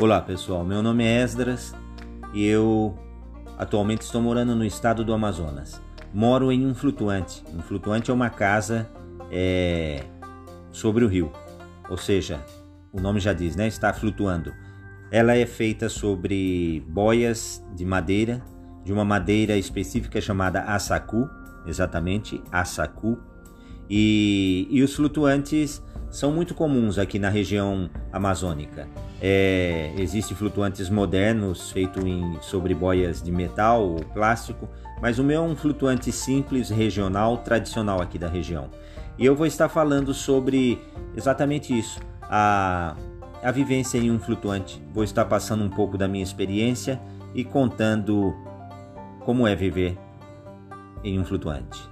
Olá pessoal, meu nome é Esdras e eu atualmente estou morando no estado do Amazonas. Moro em um flutuante. Um flutuante é uma casa é, sobre o rio, ou seja, o nome já diz, né? Está flutuando. Ela é feita sobre boias de madeira, de uma madeira específica chamada assacu, exatamente assacu. E, e os flutuantes são muito comuns aqui na região amazônica. É, Existem flutuantes modernos feitos sobre boias de metal ou plástico, mas o meu é um flutuante simples, regional, tradicional aqui da região. E eu vou estar falando sobre exatamente isso, a, a vivência em um flutuante. Vou estar passando um pouco da minha experiência e contando como é viver em um flutuante.